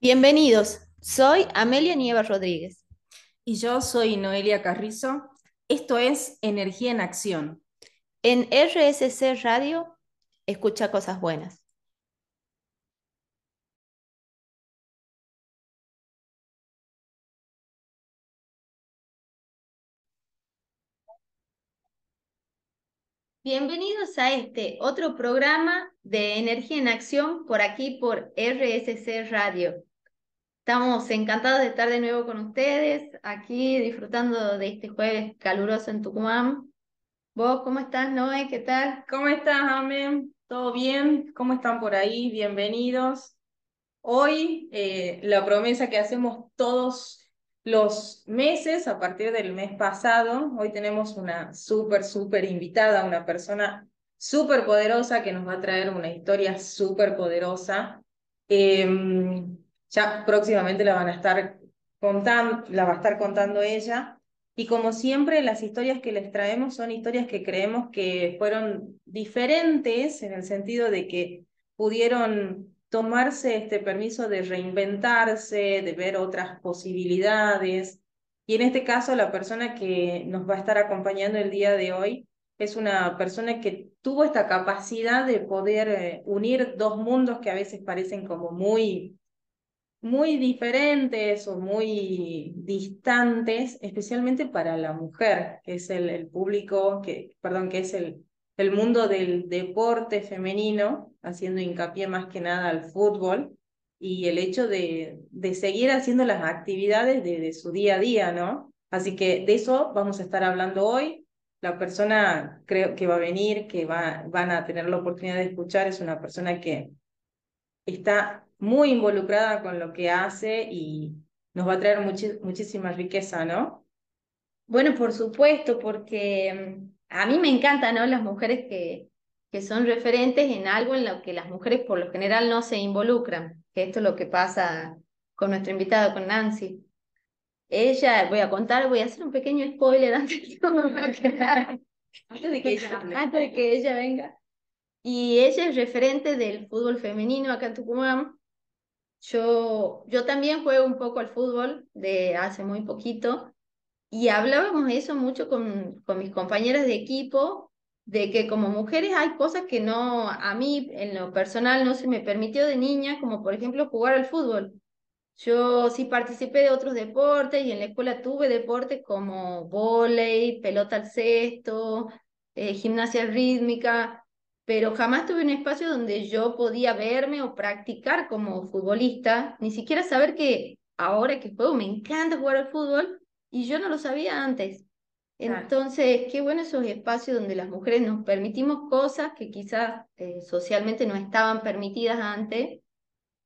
Bienvenidos, soy Amelia Nieva Rodríguez. Y yo soy Noelia Carrizo. Esto es Energía en Acción. En RSC Radio, escucha cosas buenas. Bienvenidos a este otro programa de Energía en Acción por aquí por RSC Radio. Estamos encantados de estar de nuevo con ustedes, aquí disfrutando de este jueves caluroso en Tucumán. ¿Vos cómo estás, Noé? ¿Qué tal? ¿Cómo estás, Amén? ¿Todo bien? ¿Cómo están por ahí? Bienvenidos. Hoy eh, la promesa que hacemos todos los meses, a partir del mes pasado, hoy tenemos una súper, súper invitada, una persona súper poderosa que nos va a traer una historia súper poderosa. Em, ya próximamente la van a estar contando, la va a estar contando ella. Y como siempre, las historias que les traemos son historias que creemos que fueron diferentes en el sentido de que pudieron tomarse este permiso de reinventarse, de ver otras posibilidades. Y en este caso, la persona que nos va a estar acompañando el día de hoy es una persona que tuvo esta capacidad de poder eh, unir dos mundos que a veces parecen como muy, muy diferentes o muy distantes, especialmente para la mujer, que es el, el público, que, perdón, que es el, el mundo del deporte femenino, haciendo hincapié más que nada al fútbol y el hecho de, de seguir haciendo las actividades de, su día a día, ¿no? Así que de eso vamos a estar hablando hoy. La persona creo que va a venir, que va, van a tener la oportunidad de escuchar, es una persona que está muy involucrada con lo que hace y nos va a traer muchísima riqueza, ¿no? Bueno, por supuesto, porque a mí me encantan ¿no? las mujeres que, que son referentes en algo en lo que las mujeres por lo general no se involucran, que esto es lo que pasa con nuestra invitada, con Nancy. Ella, voy a contar, voy a hacer un pequeño spoiler antes, antes, de, que ella, antes de que ella venga. Y ella es referente del fútbol femenino acá en Tucumán. Yo, yo también juego un poco al fútbol de hace muy poquito y hablábamos eso mucho con, con mis compañeras de equipo, de que como mujeres hay cosas que no, a mí en lo personal no se me permitió de niña, como por ejemplo jugar al fútbol. Yo sí participé de otros deportes y en la escuela tuve deportes como vóley, pelota al cesto, eh, gimnasia rítmica, pero jamás tuve un espacio donde yo podía verme o practicar como futbolista, ni siquiera saber que ahora que juego me encanta jugar al fútbol, y yo no lo sabía antes. Entonces, qué bueno esos espacios donde las mujeres nos permitimos cosas que quizás eh, socialmente no estaban permitidas antes,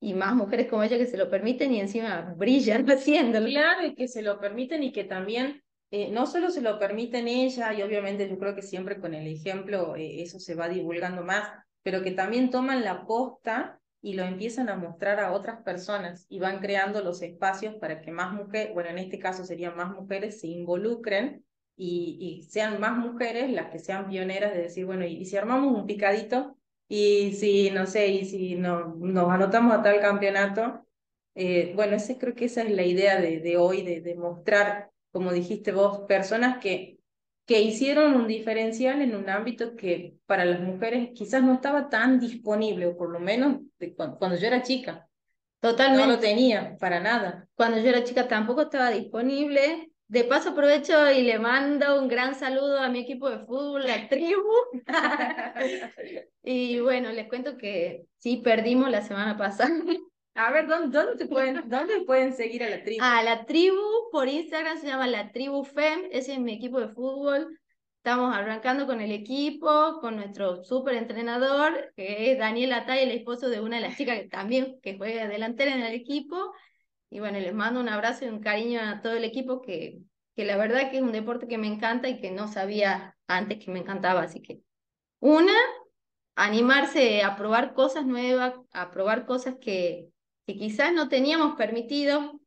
y más mujeres como ella que se lo permiten y encima brillan haciéndolo. Claro, y que se lo permiten y que también eh, no solo se lo permiten ella, y obviamente yo creo que siempre con el ejemplo eh, eso se va divulgando más, pero que también toman la posta y lo empiezan a mostrar a otras personas y van creando los espacios para que más mujeres, bueno, en este caso serían más mujeres, se involucren y, y sean más mujeres las que sean pioneras de decir, bueno, y, si armamos un picadito y si, no sé, y si no, nos anotamos a tal campeonato, eh, bueno, ese, creo que esa es la idea de, de hoy, de, de mostrar, como dijiste vos, personas que que hicieron un diferencial en un ámbito que para las mujeres quizás no estaba tan disponible, o por lo menos cuando, yo era chica. Totalmente. No lo tenía, para nada. Cuando yo era chica tampoco estaba disponible. De paso aprovecho y le mando un gran saludo a mi equipo de fútbol, la tribu. y bueno, les cuento que sí, perdimos la semana pasada. A ver, ¿dónde, dónde, pueden, ¿dónde pueden seguir a la tribu? A la tribu por Instagram se llama la tribu FEM, ese es mi equipo de fútbol. Estamos arrancando con el equipo, con nuestro súper entrenador, que es Daniel Atay, el esposo de una de las chicas que también que juega delantera en el equipo. Y bueno, les mando un abrazo y un cariño a todo el equipo, que, que la verdad que es un deporte que me encanta y que no sabía antes que me encantaba. Así que, una, animarse a probar cosas nuevas, a probar cosas que, que quizás no teníamos permitido,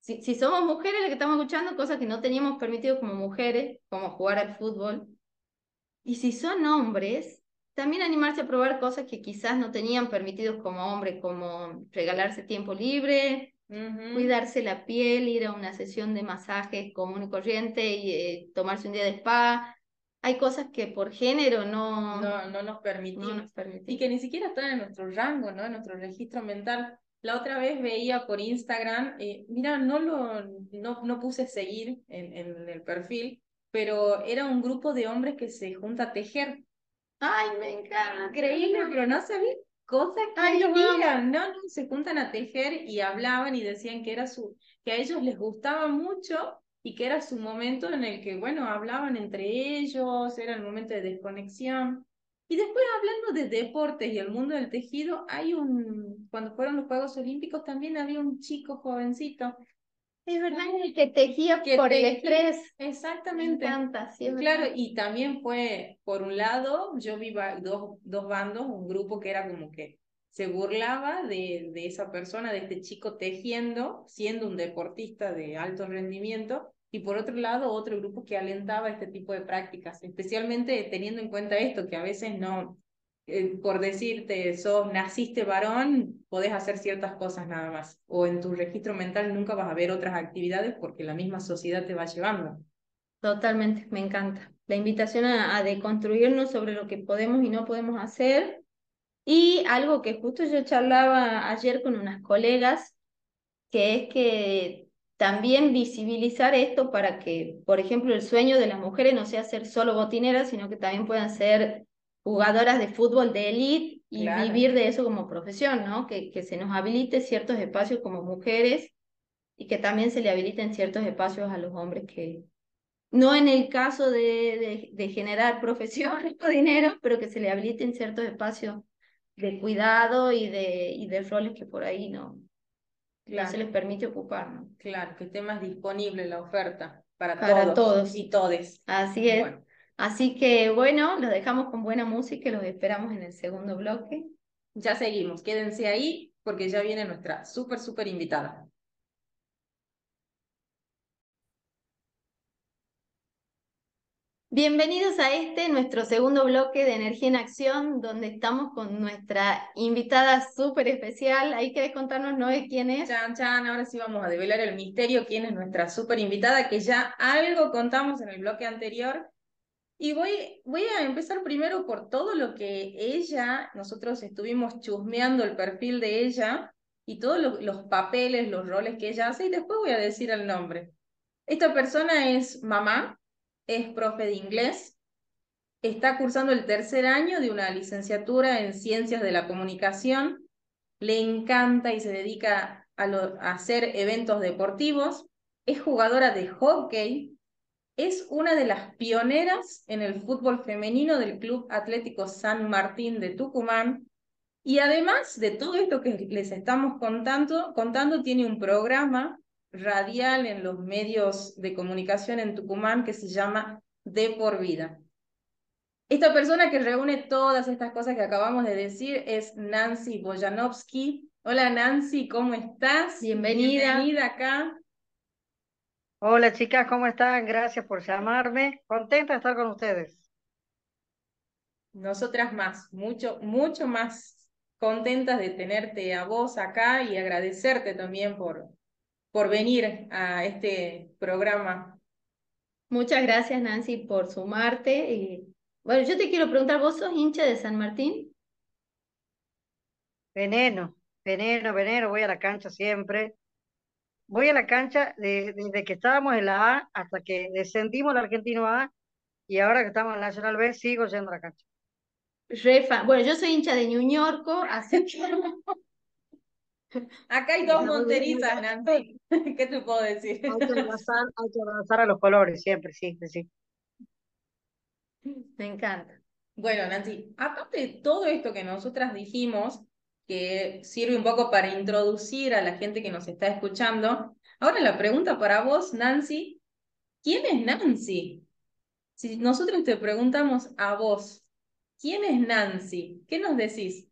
si, si somos mujeres las que estamos escuchando, cosas que no teníamos permitido como mujeres, como jugar al fútbol. Y si son hombres, también animarse a probar cosas que quizás no tenían permitidos como hombre, como regalarse tiempo libre, cuidarse la piel, ir a una sesión de masaje común y corriente y eh, tomarse un día de spa. Hay cosas que por género no, no, no nos permitimos. No Y que ni siquiera están en nuestro rango, ¿no? En nuestro registro mental. La otra vez veía por Instagram, eh, mira, no lo no, no puse seguir en, en el perfil, pero era un grupo de hombres que se junta a tejer. Ay, me encanta. Increíble, pero no sabía cosas que ellos No, no, se juntan a tejer y hablaban y decían que era su, que a ellos les gustaba mucho y que era su momento en el que, bueno, hablaban entre ellos, era el momento de desconexión. Y después hablando de deportes y el mundo del tejido, hay un, cuando fueron los Juegos Olímpicos también había un chico jovencito es verdad, el que tejía que por el estrés. Exactamente. claro, y también fue, por un lado, yo vi dos, dos bandos, un grupo que era como que se burlaba de, de esa persona, de este chico tejiendo, siendo un deportista de alto rendimiento, y por otro lado, otro grupo que alentaba este tipo de prácticas, especialmente teniendo en cuenta esto, que a veces no, eh, por decirte, sos, naciste varón, podés hacer ciertas cosas nada más. O en tu registro mental nunca vas a ver otras actividades porque la misma sociedad te va llevando. Totalmente, me encanta. La invitación a, a deconstruirnos sobre lo que podemos y no podemos hacer. Y algo que justo yo charlaba ayer con unas colegas, que es que también visibilizar esto para que, por ejemplo, el sueño de las mujeres no sea ser solo botineras, sino que también puedan ser jugadoras de fútbol de élite y vivir de eso como profesión, ¿no? Que, que se nos habilite ciertos espacios como mujeres y que también se le habiliten ciertos espacios a los hombres que, no en el caso de, de, generar profesiones o dinero, pero que se le habiliten ciertos espacios de cuidado y de, y de roles que por ahí no, se les permite ocupar, ¿no? Claro, que esté más disponible la oferta para, para todos, y todes. Así es. Así que bueno, los dejamos con buena música y los esperamos en el segundo bloque. Ya seguimos, quédense ahí porque ya viene nuestra súper, súper invitada. Bienvenidos a este, nuestro segundo bloque de Energía en Acción, donde estamos con nuestra invitada súper especial. Ahí querés contarnos, Noé, quién es. Chan, chan, ahora sí vamos a develar el misterio, quién es nuestra súper invitada, que ya algo contamos en el bloque anterior, y voy, voy a empezar primero por todo lo que ella, nosotros estuvimos chusmeando el perfil de ella y todos los papeles, los roles que ella hace, y después voy a decir el nombre. Esta persona es mamá, es profe de inglés, está cursando el tercer año de una licenciatura en Ciencias de la Comunicación, le encanta y se dedica a, hacer eventos deportivos, es jugadora de hockey, es una de las pioneras en el fútbol femenino del Club Atlético San Martín de Tucumán. Y además de todo esto que les estamos contando, contando tiene un programa radial en los medios de comunicación en Tucumán que se llama De por Vida. Esta persona que reúne todas estas cosas que acabamos de decir es Nancy Boyanovsky. Hola Nancy, ¿cómo estás? Bienvenida. Bienvenida acá. Hola chicas, ¿cómo están? Gracias por llamarme. Contenta de estar con ustedes. Nosotras más, mucho, mucho más contentas de tenerte a vos acá y agradecerte también por, por venir a este programa. Muchas gracias Nancy por sumarte. Y, bueno, yo te quiero preguntar, ¿vos sos hincha de San Martín? Veneno, veneno, veneno, voy a la cancha siempre voy a la cancha desde que estábamos en la A hasta que descendimos al Argentino A y ahora que estamos en la Nacional B sigo yendo a la cancha. Bueno, yo soy hincha de Ñuñorco, así que... Acá hay dos monterizas, Nancy. ¿Qué te puedo decir? Hay que avanzar, a los colores, siempre, sí, sí. Me encanta. Bueno, Nancy, aparte de todo esto que nosotras dijimos, que sirve un poco para introducir a la gente que nos está escuchando. Ahora la pregunta para vos, Nancy, ¿quién es Nancy? Si nosotros te preguntamos a vos, ¿quién es Nancy? ¿Qué nos decís?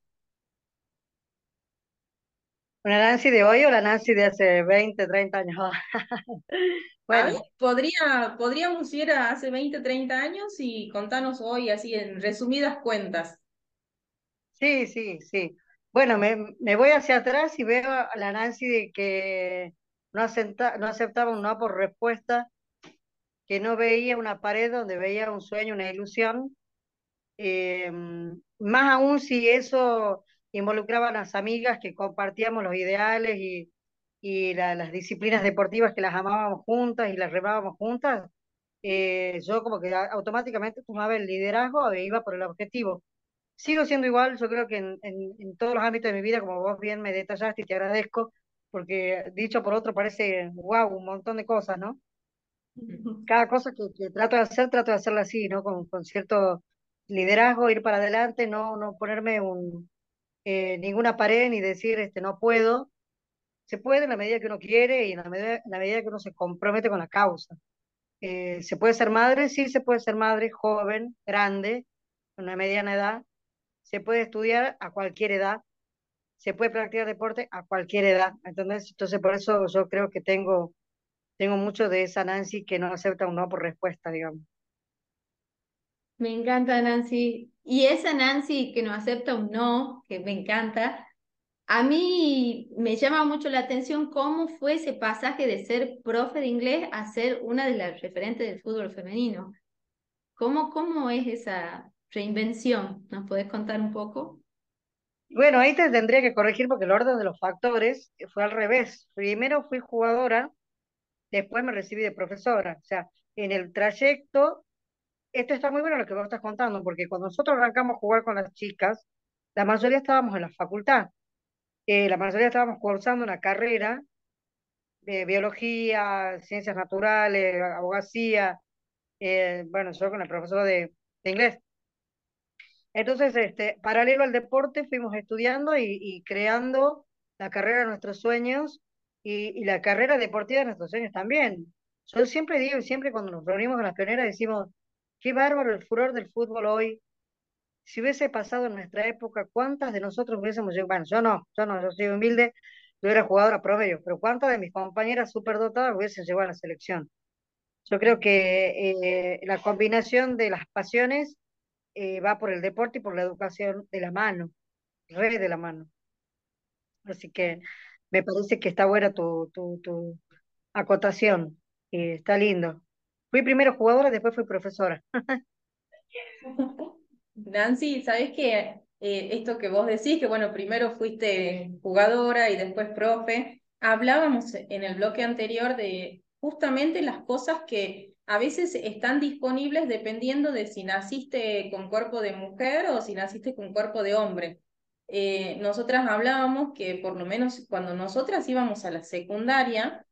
¿Una Nancy de hoy o la Nancy de hace 20, 30 años? bueno, podría, podríamos ir a hace 20, 30 años y contarnos hoy así en resumidas cuentas. Sí, sí, sí. Bueno, me, me voy hacia atrás y veo a la Nancy de que no, acepta- no aceptaba un no por respuesta, que no veía una pared donde veía un sueño, una ilusión. Eh, más aún si eso involucraba a las amigas que compartíamos los ideales y, y la- las disciplinas deportivas que las amábamos juntas y las remábamos juntas, eh, yo como que automáticamente tomaba el liderazgo e iba por el objetivo. Sigo siendo igual, yo creo que en, en, en todos los ámbitos de mi vida, como vos bien me detallaste y te agradezco, porque dicho por otro parece, wow, un montón de cosas, ¿no? Cada cosa que, que trato de hacer, trato de hacerla así, ¿no? Con, con cierto liderazgo, ir para adelante, no, no ponerme un, eh, ninguna pared ni decir, este, no puedo. Se puede en la medida que uno quiere y en la medida, en la medida que uno se compromete con la causa. Eh, ¿se puede ser madre? Sí, se puede ser madre, joven, grande, con una mediana edad. Se puede estudiar a cualquier edad se puede practicar deporte a cualquier edad, ¿entendés? Entonces, por eso yo creo que tengo, tengo mucho de esa Nancy que no acepta un no por respuesta, digamos. Me encanta Nancy. Y esa Nancy que no acepta un no, que me encanta, a mí me llama mucho la atención cómo fue ese pasaje de ser profe de inglés a ser una de las referentes del fútbol femenino. ¿Cómo, cómo es esa reinvención? ¿Nos podés contar un poco? Bueno, ahí te tendría que corregir porque el orden de los factores fue al revés. Primero fui jugadora, después me recibí de profesora. O sea, en el trayecto, esto está muy bueno lo que vos estás contando, porque cuando nosotros arrancamos a jugar con las chicas, la mayoría estábamos en la facultad. Eh, la mayoría estábamos cursando una carrera de biología, ciencias naturales, abogacía, eh, bueno, yo con el profesor de, inglés. Entonces, este, paralelo al deporte, fuimos estudiando y, creando la carrera de nuestros sueños y, la carrera deportiva de nuestros sueños también. Yo siempre digo, siempre cuando nos reunimos con las pioneras decimos, qué bárbaro el furor del fútbol hoy. Si hubiese pasado en nuestra época, ¿cuántas de nosotros hubiésemos llegado? Bueno, yo no, yo no, yo soy humilde, yo era jugadora promedio, pero ¿cuántas de mis compañeras superdotadas hubiesen llegado a la selección? Yo creo que eh, la combinación de las pasiones eh, va por el deporte y por la educación de la mano, re de la mano. Así que me parece que está buena tu, tu, tu acotación, y está lindo. Fui primero jugadora, después fui profesora. Nancy, ¿sabes qué? Eh, esto que vos decís, que bueno, primero fuiste jugadora y después profe, hablábamos en el bloque anterior de justamente las cosas que a veces están disponibles dependiendo de si naciste con cuerpo de mujer o si naciste con cuerpo de hombre. Eh, nosotras hablábamos que por lo menos cuando nosotras íbamos a la secundaria,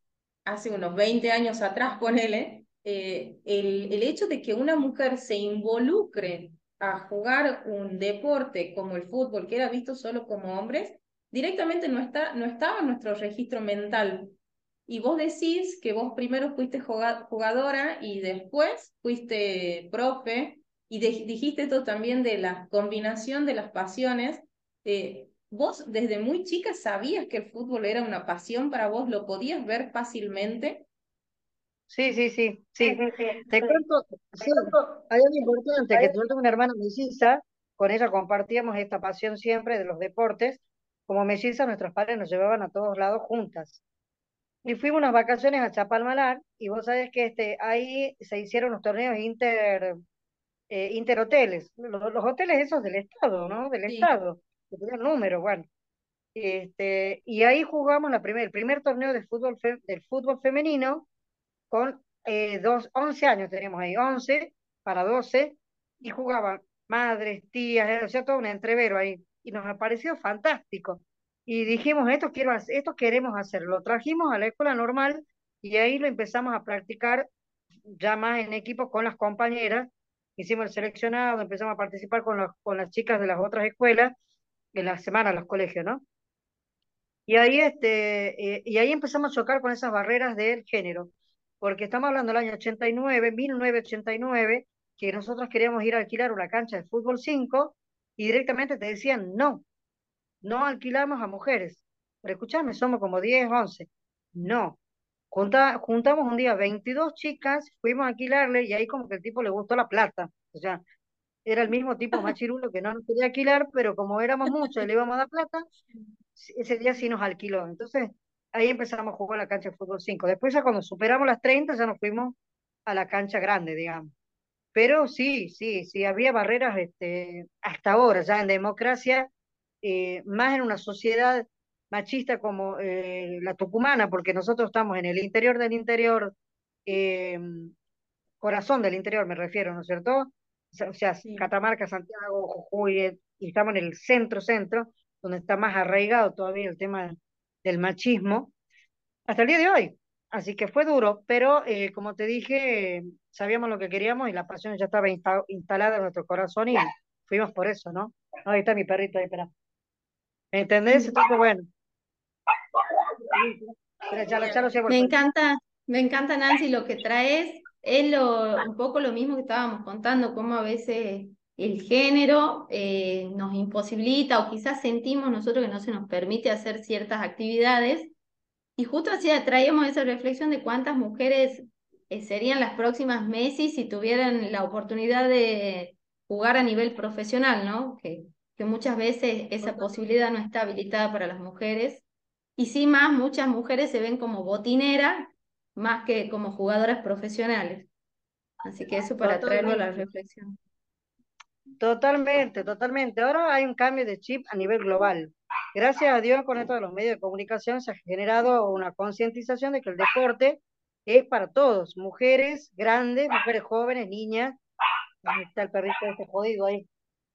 hace unos 20 años atrás, ponele, eh, el, el hecho de que una mujer se involucre a jugar un deporte como el fútbol, que era visto solo como hombres, directamente no, está, no estaba en nuestro registro mental. Y vos decís que vos primero fuiste jugadora y después fuiste profe, y de, dijiste esto también de la combinación de las pasiones. Eh, ¿Vos desde muy chica sabías que el fútbol era una pasión para vos? ¿Lo podías ver fácilmente? Sí, sí, sí, sí. Te cuento, sí, hay algo importante, que yo tengo una hermana melliza, con ella compartíamos esta pasión siempre de los deportes. Como melliza, nuestros padres nos llevaban a todos lados juntas. Y fuimos unas vacaciones a Chapalmalar, y vos sabés que este, ahí se hicieron los torneos inter, eh, interhoteles, los, los hoteles esos del Estado, ¿no? Del Sí. Estado, que tenían número, bueno. Este, y ahí jugamos la primer, el primer torneo de fútbol fe- del fútbol femenino con eh, dos, 11 años teníamos ahí, 11 para 12, y jugaban madres, tías, o sea, todo un entrevero ahí, y nos pareció fantástico. Y dijimos, esto, quiero esto queremos hacer, lo trajimos a la escuela normal y ahí lo empezamos a practicar ya más en equipo con las compañeras, hicimos el seleccionado, empezamos a participar con, los, con las chicas de las otras escuelas, en la semana, los colegios, ¿no? Y ahí, este, eh, y ahí empezamos a chocar con esas barreras del género, porque estamos hablando del año 89, 1989, que nosotros queríamos ir a alquilar una cancha de fútbol 5 y directamente te decían, no, no alquilamos a mujeres. Pero escúchame, somos como 10, 11. No. Junta, juntamos un día 22 chicas, fuimos a alquilarle y ahí como que el tipo le gustó la plata. O sea, era el mismo tipo machirulo que no nos quería alquilar, pero como éramos muchos y le íbamos a dar plata, ese día sí nos alquiló. Entonces, ahí empezamos a jugar la cancha de fútbol 5. Después ya cuando superamos las 30 ya nos fuimos a la cancha grande, digamos. Pero sí, sí, sí, había barreras este, hasta ahora, ya en democracia, eh, más en una sociedad machista como eh, la tucumana, porque nosotros estamos en el interior del interior, eh, corazón del interior me refiero, ¿no es cierto? O sea, Catamarca, Santiago, Jujuy, y estamos en el centro-centro, donde está más arraigado todavía el tema del machismo, hasta el día de hoy. Así que fue duro, pero eh, como te dije, sabíamos lo que queríamos y la pasión ya estaba instalada en nuestro corazón y fuimos por eso, ¿no? Ahí está mi perrito, ahí, espera. ¿Me entendés? Entonces, bueno. me encanta, me encanta, Nancy, lo que traes. Es lo, un poco lo mismo que estábamos contando, cómo a veces el género eh, nos imposibilita o quizás sentimos nosotros que no se nos permite hacer ciertas actividades y justo así traíamos esa reflexión de cuántas mujeres eh, serían las próximas Messi si tuvieran la oportunidad de jugar a nivel profesional, ¿no? Que, que muchas veces esa posibilidad no está habilitada para las mujeres. Y sí más, muchas mujeres se ven como botineras más que como jugadoras profesionales. Así que eso para traerlo a la reflexión. Totalmente, totalmente. Ahora hay un cambio de chip a nivel global. Gracias a Dios, con esto de los medios de comunicación se ha generado una concientización de que el deporte es para todos, mujeres grandes, mujeres jóvenes, niñas. Ahí está el perrito este jodido ahí.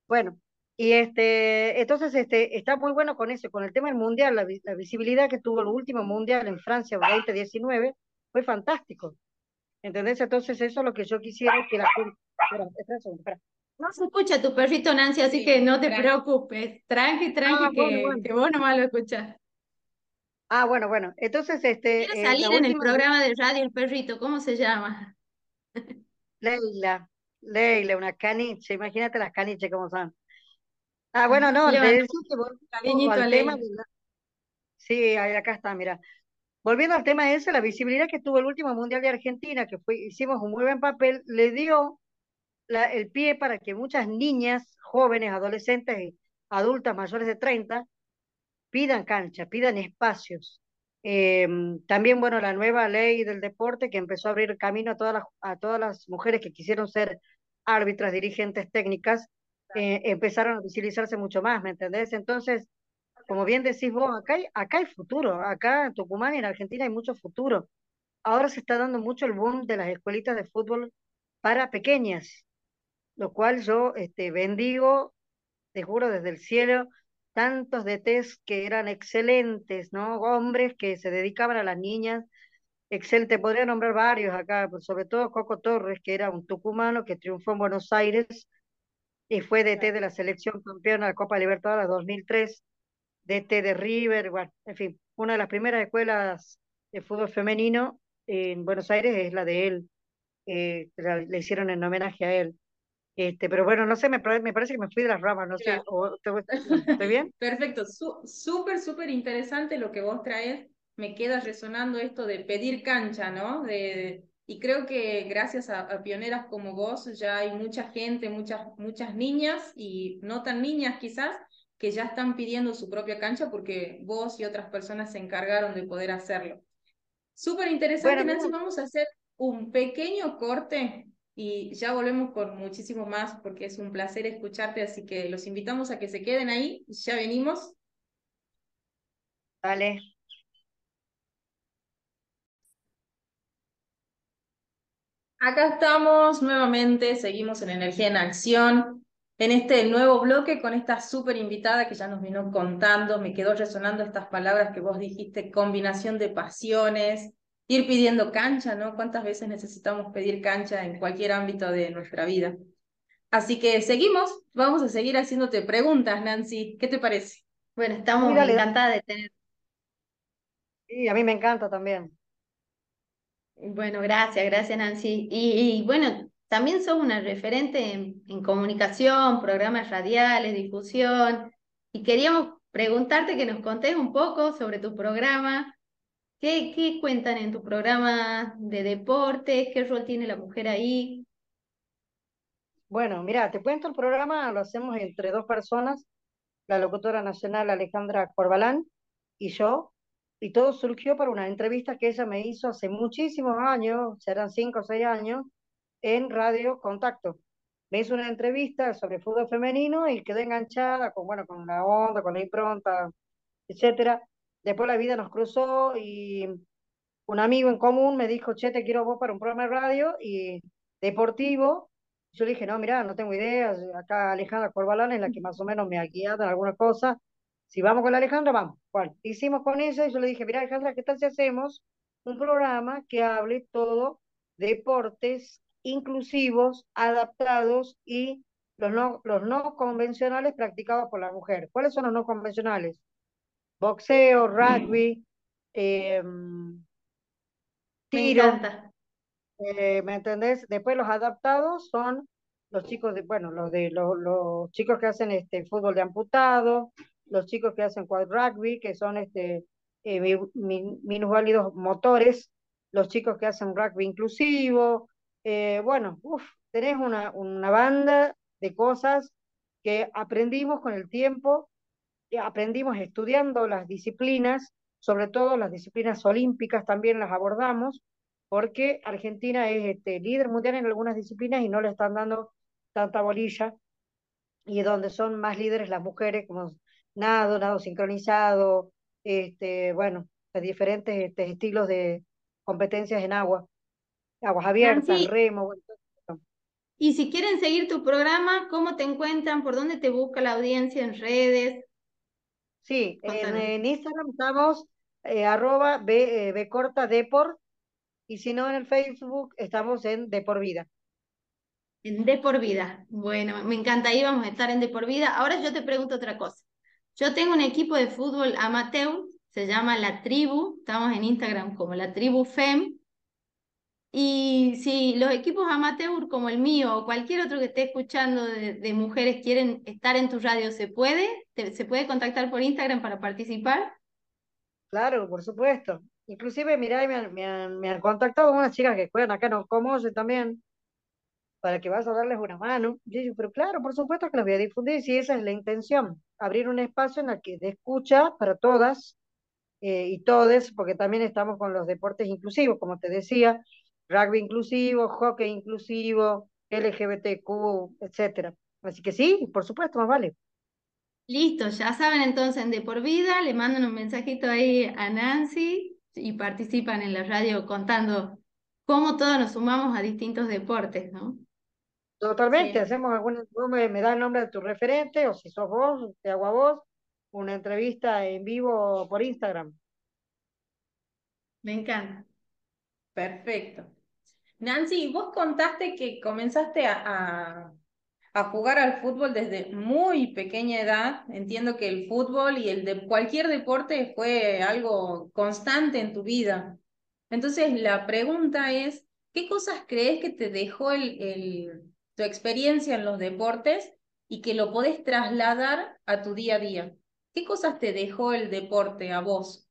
Bueno, y este, entonces este, está muy bueno con eso, con el tema del mundial, la, visibilidad que tuvo el último mundial en Francia 2019 fue fantástico. ¿Entendés? Entonces eso es lo que yo quisiera que la gente... Espera, espera, espera. No se escucha tu perrito, Nancy, así que no te preocupes. Tranqui, tranqui, ah, que, vos nomás lo escuchás. Ah, bueno, bueno. Entonces, este. Quiero eh, salir en el programa de radio El Perrito, ¿cómo se llama? Leila, Leila, una caniche, imagínate las caniches como son. Ah, bueno, no, te decía que volviendo al tema Sí, acá está, mira. Volviendo al tema ese, la visibilidad que tuvo el último Mundial de Argentina, que fue, hicimos un muy buen papel, le dio el pie para que muchas niñas, jóvenes, adolescentes adultas mayores de 30 pidan cancha, pidan espacios. Em, también, bueno, la nueva ley del deporte que empezó a abrir camino a todas las, a todas las mujeres que quisieron ser árbitras, dirigentes técnicas, eh, empezaron a visibilizarse mucho más, ¿me entendés? Entonces, como bien decís vos, acá hay, acá hay futuro, acá en Tucumán y en Argentina hay mucho futuro. Ahora se está dando mucho el boom de las escuelitas de fútbol para pequeñas, lo cual yo este, bendigo, te juro desde el cielo, tantos DTs que eran excelentes, ¿no? Hombres que se dedicaban a las niñas, excelente, podría nombrar varios acá, pero sobre todo Coco Torres, que era un tucumano que triunfó en Buenos Aires y fue DT de la selección campeona de la Copa Libertadores 2003, DT de River, bueno, en fin, una de las primeras escuelas de fútbol femenino en Buenos Aires es la de él, eh, le hicieron en homenaje a él. Este, pero bueno, no sé, me, me parece que me fui de las ramas, no sé, ¿estoy bien? Perfecto, súper, súper interesante lo que vos traes. Me queda resonando esto de pedir cancha, ¿no? De, y creo que gracias a, pioneras como vos ya hay mucha gente, muchas, muchas niñas y no tan niñas quizás, que ya están pidiendo su propia cancha porque vos y otras personas se encargaron de poder hacerlo. Súper interesante, Nancy. Vamos a hacer un pequeño corte y ya volvemos con muchísimo más porque es un placer escucharte, así que los invitamos a que se queden ahí, ya venimos. Vale. Acá estamos nuevamente, seguimos en Energía en Acción, en este nuevo bloque con esta súper invitada que ya nos vino contando, me quedó resonando estas palabras que vos dijiste, combinación de pasiones, ir pidiendo cancha, ¿no? ¿Cuántas veces necesitamos pedir cancha en cualquier ámbito de nuestra vida? Así que seguimos, vamos a seguir haciéndote preguntas, Nancy. ¿Qué te parece? Bueno, estamos encantadas de tener. Sí, a mí me encanta también. Bueno, gracias, gracias Nancy. Y, bueno, también sos una referente en, en, comunicación, programas radiales, difusión, y queríamos preguntarte que nos contés un poco sobre tu programa, ¿Qué, cuentan en tu programa de deportes? ¿Qué rol tiene la mujer ahí? Bueno, mira, te cuento el programa, lo hacemos entre dos personas, la locutora nacional Alejandra Corbalán y yo, y todo surgió por una entrevista que ella me hizo hace muchísimos años, serán cinco o seis años, en Radio Contacto. Me hizo una entrevista sobre fútbol femenino y quedé enganchada con, bueno, con la onda, con la impronta, etcétera. Después la vida nos cruzó y un amigo en común me dijo, che, te quiero vos para un programa de radio y deportivo. Yo le dije, no, mira, no tengo idea, acá Alejandra Corbalán es la que más o menos me ha guiado en alguna cosa. Si vamos con Alejandra, vamos. Bueno, hicimos con ella y yo le dije, mira Alejandra, ¿qué tal si hacemos un programa que hable todo deportes inclusivos, adaptados y los no, los no convencionales practicados por la mujer. ¿Cuáles son los no convencionales? Boxeo, rugby, eh, tiro. Me encanta. Eh, ¿me entendés? Después los adaptados son los chicos de, bueno, los de los, los chicos que hacen este fútbol de amputado, los chicos que hacen quad rugby, que son este eh, minusválidos motores, los chicos que hacen rugby inclusivo, eh, bueno, uf, tenés una, una banda de cosas que aprendimos con el tiempo, aprendimos estudiando las disciplinas, sobre todo las disciplinas olímpicas también las abordamos, porque Argentina es este, líder mundial en algunas disciplinas y no le están dando tanta bolilla, y donde son más líderes las mujeres, como nado, nado sincronizado, este, bueno, diferentes este, estilos de competencias en agua aguas abiertas, remo. Y si quieren seguir tu programa, ¿cómo te encuentran? ¿Por dónde te busca la audiencia en redes? Sí, en, Instagram estamos eh, arroba B, eh, corta Depor y si no en el Facebook estamos en De por Vida. En De por Vida. Bueno, me encanta, ahí vamos a estar en De por Vida. Ahora yo te pregunto otra cosa. Yo tengo un equipo de fútbol amateur, se llama La Tribu, estamos en Instagram como La Tribu FEM, y si los equipos amateur como el mío o cualquier otro que esté escuchando de, mujeres quieren estar en tu radio, ¿se puede? ¿Se puede contactar por Instagram para participar? Claro, por supuesto. Inclusive, mirá, me han, me han, contactado unas chicas que juegan acá en yo también, para que vas a darles una mano. Yo pero claro, por supuesto que los voy a difundir, si esa es la intención, abrir un espacio en el que de escucha para todas eh, y todes, porque también estamos con los deportes inclusivos, como te decía, rugby inclusivo, hockey inclusivo, LGBTQ, etcétera. Así que sí, por supuesto, más vale. Listo, ya saben entonces De Por Vida, le mandan un mensajito ahí a Nancy y participan en la radio contando cómo todos nos sumamos a distintos deportes, ¿no? Totalmente, hacemos alguna, me, me da el nombre de tu referente, o si sos vos, te hago a vos, una entrevista en vivo por Instagram. Me encanta. Perfecto. Nancy, vos contaste que comenzaste a, jugar al fútbol desde muy pequeña edad. Entiendo que el fútbol y el de cualquier deporte fue algo constante en tu vida. Entonces, la pregunta es, ¿qué cosas crees que te dejó el, tu experiencia en los deportes y que lo podés trasladar a tu día a día? ¿Qué cosas te dejó el deporte a vos?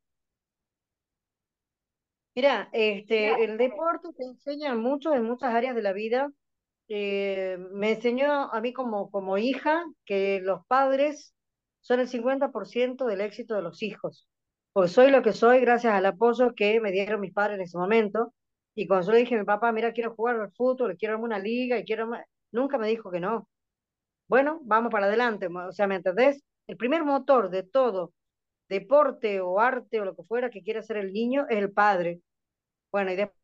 Mira, este, el deporte te enseña mucho en muchas áreas de la vida. Eh, me enseñó a mí como, como hija que los padres son el 50% del éxito de los hijos. Porque soy lo que soy gracias al apoyo que me dieron mis padres en ese momento. Y cuando yo le dije a mi papá, mira, quiero jugar al fútbol, quiero armar una liga y quiero... Nunca me dijo que no. Bueno, vamos para adelante. O sea, ¿me entendés? El primer motor de todo deporte o arte o lo que fuera que quiere hacer el niño es el padre. Bueno, y después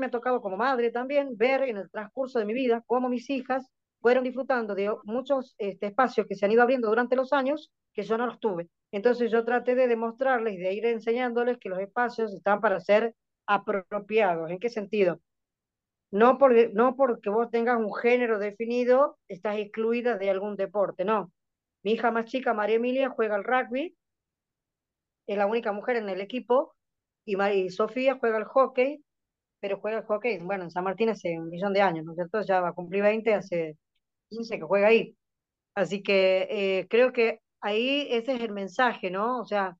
me ha tocado como madre también ver en el transcurso de mi vida cómo mis hijas fueron disfrutando de muchos este, espacios que se han ido abriendo durante los años que yo no los tuve. Entonces yo traté de demostrarles de ir enseñándoles que los espacios están para ser apropiados. ¿En qué sentido? No porque, no porque vos tengas un género definido, estás excluida de algún deporte, no. Mi hija más chica, María Emilia, juega al rugby, es la única mujer en el equipo, y, Sofía juega al hockey, pero juega al hockey, bueno, en San Martín hace un millón de años, ¿no es cierto? Ya va a cumplir 20, hace 15 que juega ahí. Así que eh, creo que ahí ese es el mensaje, ¿no? O sea,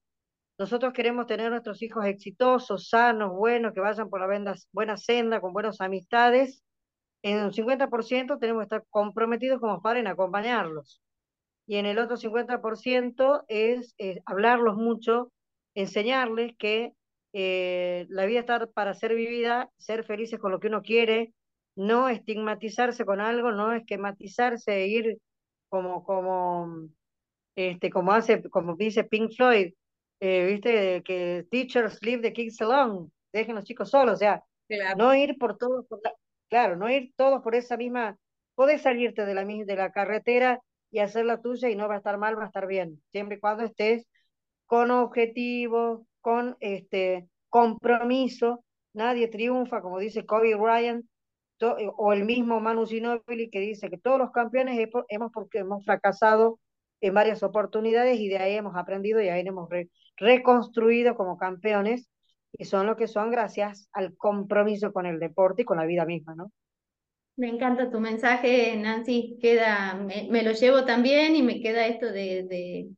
nosotros queremos tener nuestros hijos exitosos, sanos, buenos, que vayan por la buena senda, con buenas amistades, en un 50% tenemos que estar comprometidos como padres en acompañarlos. Y en el otro 50% es, es hablarlos mucho, enseñarles que eh, la vida está para ser vivida, ser felices con lo que uno quiere, no estigmatizarse con algo, no esquematizarse, e ir como, como, este, como hace, como dice Pink Floyd, eh, viste, que teachers leave the kids alone, dejen los chicos solos, o sea, no ir por todos, por claro, no ir todos por esa misma, podés salirte de la, de la carretera y hacer la tuya y no va a estar mal, va a estar bien, siempre y cuando estés con objetivos, con este compromiso, nadie triunfa, como dice Kobe Bryant, eh, o el mismo Manu Ginóbili que dice que todos los campeones hemos, porque hemos fracasado en varias oportunidades y de ahí hemos aprendido y ahí hemos reconstruido como campeones y son lo que son gracias al compromiso con el deporte y con la vida misma, ¿no? Me encanta tu mensaje, Nancy. Queda, me, lo llevo también y me queda esto de,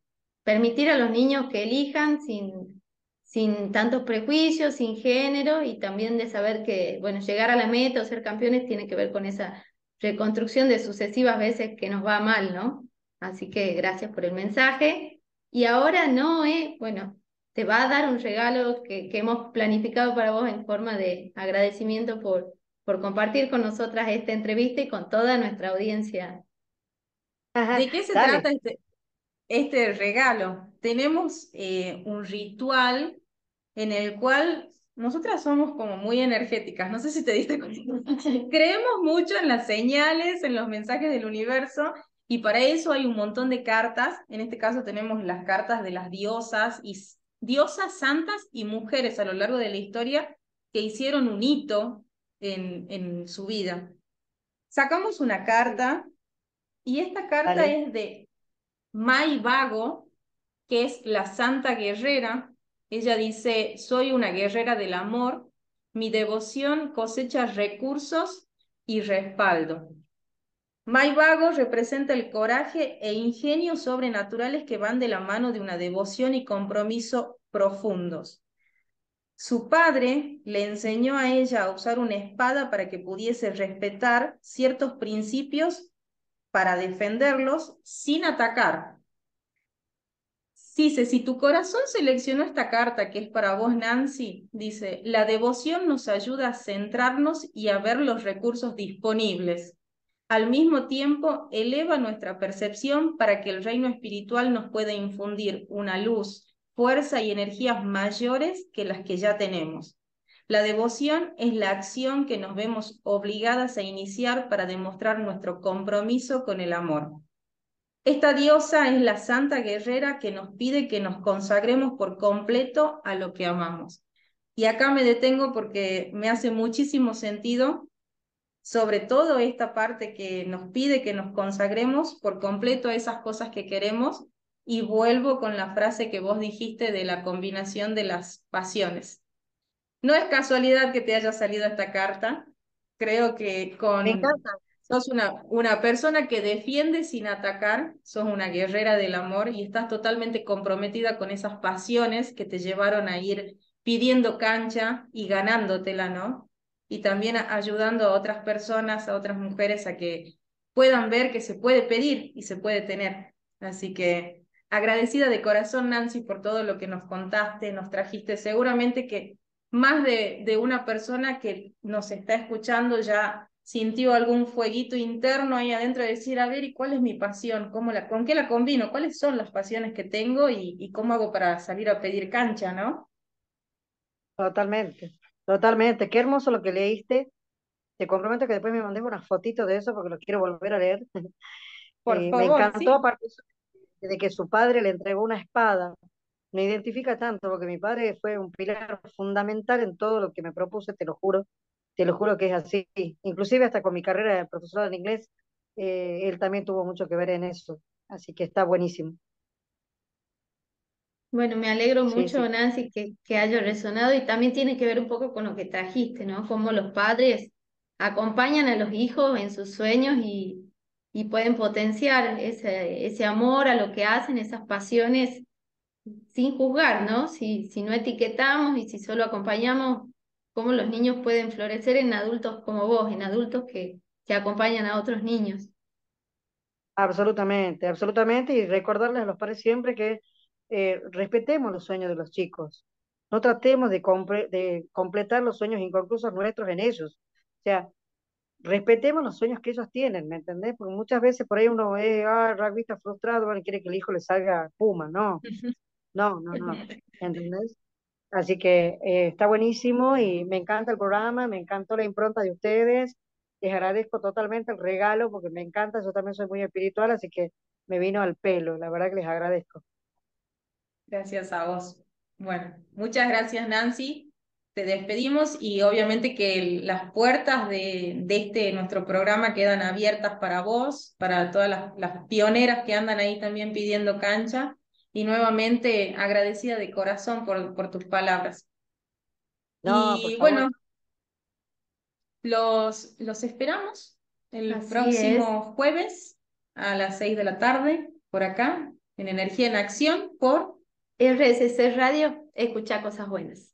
permitir a los niños que elijan sin, sin tantos prejuicios, sin género y también de saber que, bueno, llegar a la meta o ser campeones tiene que ver con esa reconstrucción de sucesivas veces que nos va mal, ¿no? Así que gracias por el mensaje. Y ahora Noé, bueno, te va a dar un regalo que, que hemos planificado para vos en forma de agradecimiento por, por compartir con nosotras esta entrevista y con toda nuestra audiencia. ¿De qué se trata este, este regalo? Tenemos eh, un ritual en el cual nosotras somos como muy energéticas, no sé si te diste cuenta. Creemos mucho en las señales, en los mensajes del universo, y para eso hay un montón de cartas. En este caso tenemos las cartas de las diosas y diosas santas y mujeres a lo largo de la historia que hicieron un hito en, en su vida. Sacamos una carta y esta carta es de Mai Vago, que es la santa guerrera. Ella dice, soy una guerrera del amor, mi devoción cosecha recursos y respaldo. Mai Vago representa el coraje e ingenio sobrenaturales que van de la mano de una devoción y compromiso profundos. Su padre le enseñó a ella a usar una espada para que pudiese respetar ciertos principios para defenderlos sin atacar. Dice, si tu corazón seleccionó esta carta que es para vos, Nancy, dice, la devoción nos ayuda a centrarnos y a ver los recursos disponibles. Al mismo tiempo, eleva nuestra percepción para que el reino espiritual nos pueda infundir una luz, fuerza y energías mayores que las que ya tenemos. La devoción es la acción que nos vemos obligadas a iniciar para demostrar nuestro compromiso con el amor. Esta diosa es la santa guerrera que nos pide que nos consagremos por completo a lo que amamos. Y acá me detengo porque me hace muchísimo sentido, sobre todo esta parte que nos pide que nos consagremos por completo a esas cosas que queremos y vuelvo con la frase que vos dijiste de la combinación de las pasiones. No es casualidad que te haya salido esta carta. Creo que con... Me encanta. Sos una, una persona que defiende sin atacar, sos una guerrera del amor y estás totalmente comprometida con esas pasiones que te llevaron a ir pidiendo cancha y ganándotela, ¿no? Y también ayudando a otras personas, a otras mujeres a que puedan ver que se puede pedir y se puede tener. Así que agradecida de corazón, Nancy, por todo lo que nos contaste, nos trajiste. Seguramente que más de, de una persona que nos está escuchando ya sintió algún fueguito interno ahí adentro de decir, a ver, ¿y cuál es mi pasión? ¿Cómo la, ¿Con qué la combino? ¿Cuáles son las pasiones que tengo y, y cómo hago para salir a pedir cancha, no? Totalmente, totalmente. Qué hermoso lo que leíste. Te comprometo que después me mandes unas fotitos de eso porque lo quiero volver a leer. Por eh, favor, me encantó, sí. aparte de que su padre le entregó una espada, me identifica tanto porque mi padre fue un pilar fundamental en todo lo que me propuse, te lo juro, te lo juro que es así. Inclusive hasta con mi carrera de profesor en inglés, eh, él también tuvo mucho que ver en eso, así que está buenísimo. Bueno, me alegro Sí, mucho, sí. Nancy, que, que haya resonado y también tiene que ver un poco con lo que trajiste, ¿no? Cómo los padres acompañan a los hijos en sus sueños y, y pueden potenciar ese, ese amor a lo que hacen, esas pasiones sin juzgar, ¿no? Si, si no etiquetamos y si solo acompañamos, cómo los niños pueden florecer en adultos como vos, en adultos que, que acompañan a otros niños. Absolutamente, absolutamente. Y recordarles a los padres siempre que eh, respetemos los sueños de los chicos. No tratemos de, de completar los sueños inconclusos nuestros en ellos. O sea, respetemos los sueños que ellos tienen, ¿me entendés? Porque muchas veces por ahí uno ve, ah, rugby está frustrado, bueno, quiere que el hijo le salga puma, no, no, no, no, ¿entendés? Así que eh, está buenísimo y me encanta el programa, me encantó la impronta de ustedes, les agradezco totalmente el regalo porque me encanta, yo también soy muy espiritual, así que me vino al pelo, la verdad que les agradezco. Gracias a vos. Bueno, muchas gracias Nancy te despedimos y obviamente que las puertas de, este nuestro programa quedan abiertas para vos, para todas las, pioneras que andan ahí también pidiendo cancha y nuevamente agradecida de corazón por, por tus palabras. y bueno, los, los esperamos el próximo jueves a las seis de la tarde por acá en Energía en Acción por RSC Radio. Escucha cosas buenas.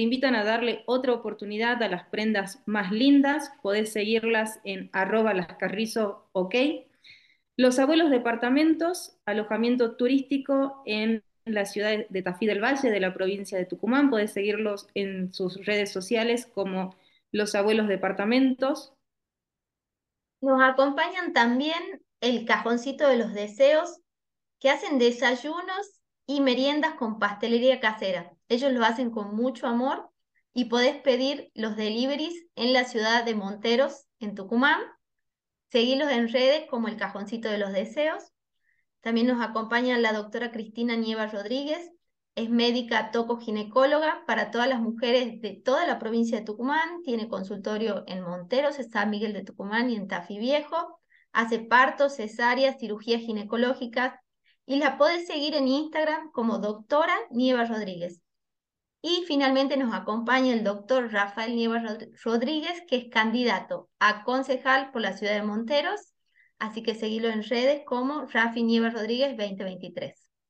te invitan a darle otra oportunidad a las prendas más lindas. Podés seguirlas en arroba lascarrizo, ok. Los abuelos departamentos, alojamiento turístico en la ciudad de Tafí del Valle, de la provincia de Tucumán. Podés seguirlos en sus redes sociales como Los Abuelos Departamentos. Nos acompañan también el cajoncito de los deseos, que hacen desayunos y meriendas con pastelería casera. Ellos lo hacen con mucho amor y podés pedir los deliveries en la ciudad de Monteros, en Tucumán. Seguilos en redes como el Cajoncito de los Deseos. También nos acompaña la doctora Cristina Nieva Rodríguez, es médica toco-ginecóloga para todas las mujeres de toda la provincia de Tucumán, tiene consultorio en Monteros, San Miguel de Tucumán y en Tafí Viejo, hace partos, cesáreas, cirugías ginecológicas y la podés seguir en Instagram como doctora Nieva Rodríguez. Y finalmente nos acompaña el doctor Rafael Nieva Rodríguez, que es candidato a concejal por la ciudad de Monteros. Así que seguilo en redes como Rafi Nieva Rodríguez 2023.